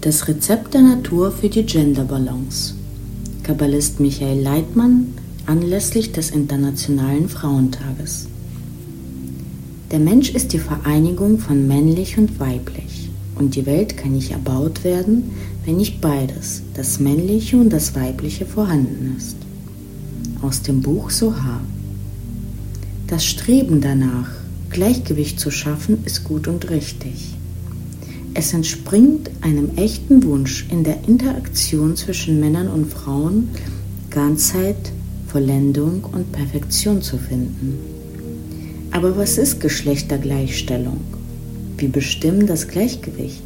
Das Rezept der Natur für die Gender-Balance. Kabbalist Michael Leitmann anlässlich des Internationalen Frauentages. Der Mensch ist die Vereinigung von männlich und weiblich. Und die Welt kann nicht erbaut werden, wenn nicht beides, das männliche und das weibliche, vorhanden ist. Aus dem Buch Soha. Das Streben danach, Gleichgewicht zu schaffen, ist gut und richtig. Es entspringt einem echten Wunsch in der Interaktion zwischen Männern und Frauen, Ganzheit, Vollendung und Perfektion zu finden. Aber was ist Geschlechtergleichstellung? Wir bestimmen das Gleichgewicht.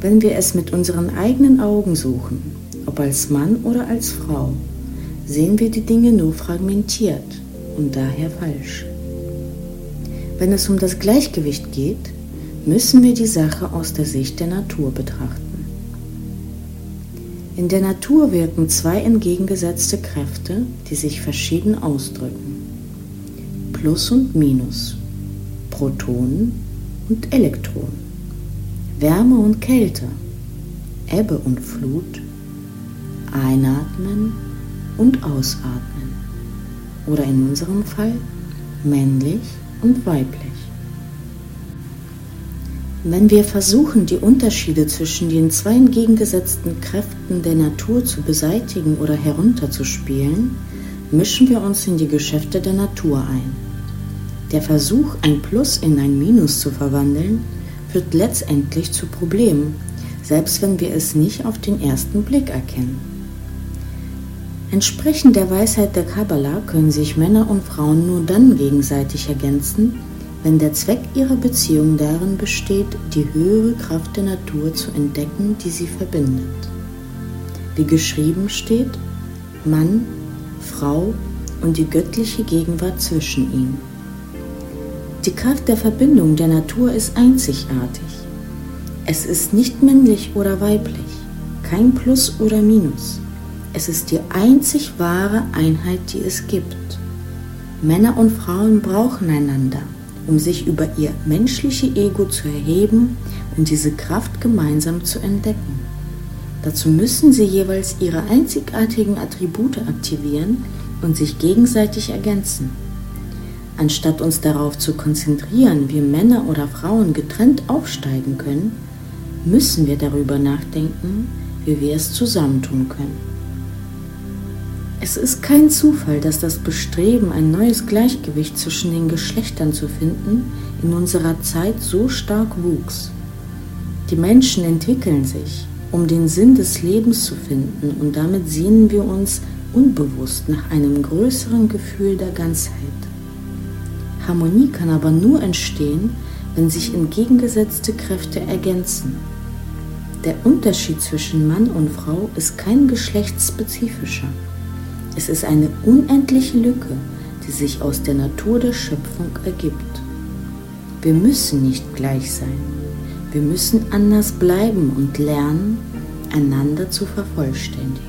Wenn wir es mit unseren eigenen Augen suchen, ob als Mann oder als Frau, sehen wir die Dinge nur fragmentiert und daher falsch. Wenn es um das Gleichgewicht geht, müssen wir die Sache aus der Sicht der Natur betrachten. In der Natur wirken zwei entgegengesetzte Kräfte, die sich verschieden ausdrücken. Plus und Minus, Protonen und Elektronen, Wärme und Kälte, Ebbe und Flut, Einatmen und Ausatmen oder in unserem Fall männlich und weiblich. Wenn wir versuchen, die Unterschiede zwischen den zwei entgegengesetzten Kräften der Natur zu beseitigen oder herunterzuspielen, mischen wir uns in die Geschäfte der Natur ein. Der Versuch, ein Plus in ein Minus zu verwandeln, führt letztendlich zu Problemen, selbst wenn wir es nicht auf den ersten Blick erkennen. Entsprechend der Weisheit der Kabbalah können sich Männer und Frauen nur dann gegenseitig ergänzen, wenn der Zweck ihrer Beziehung darin besteht, die höhere Kraft der Natur zu entdecken, die sie verbindet. Wie geschrieben steht, Mann, Frau und die göttliche Gegenwart zwischen ihnen. Die Kraft der Verbindung der Natur ist einzigartig. Es ist nicht männlich oder weiblich, kein Plus oder Minus. Es ist die einzig wahre Einheit, die es gibt. Männer und Frauen brauchen einander um sich über ihr menschliches Ego zu erheben und diese Kraft gemeinsam zu entdecken. Dazu müssen sie jeweils ihre einzigartigen Attribute aktivieren und sich gegenseitig ergänzen. Anstatt uns darauf zu konzentrieren, wie Männer oder Frauen getrennt aufsteigen können, müssen wir darüber nachdenken, wie wir es zusammentun können. Es ist kein Zufall, dass das Bestreben, ein neues Gleichgewicht zwischen den Geschlechtern zu finden, in unserer Zeit so stark wuchs. Die Menschen entwickeln sich, um den Sinn des Lebens zu finden, und damit sehnen wir uns unbewusst nach einem größeren Gefühl der Ganzheit. Harmonie kann aber nur entstehen, wenn sich entgegengesetzte Kräfte ergänzen. Der Unterschied zwischen Mann und Frau ist kein geschlechtsspezifischer. Es ist eine unendliche Lücke, die sich aus der Natur der Schöpfung ergibt. Wir müssen nicht gleich sein. Wir müssen anders bleiben und lernen, einander zu vervollständigen.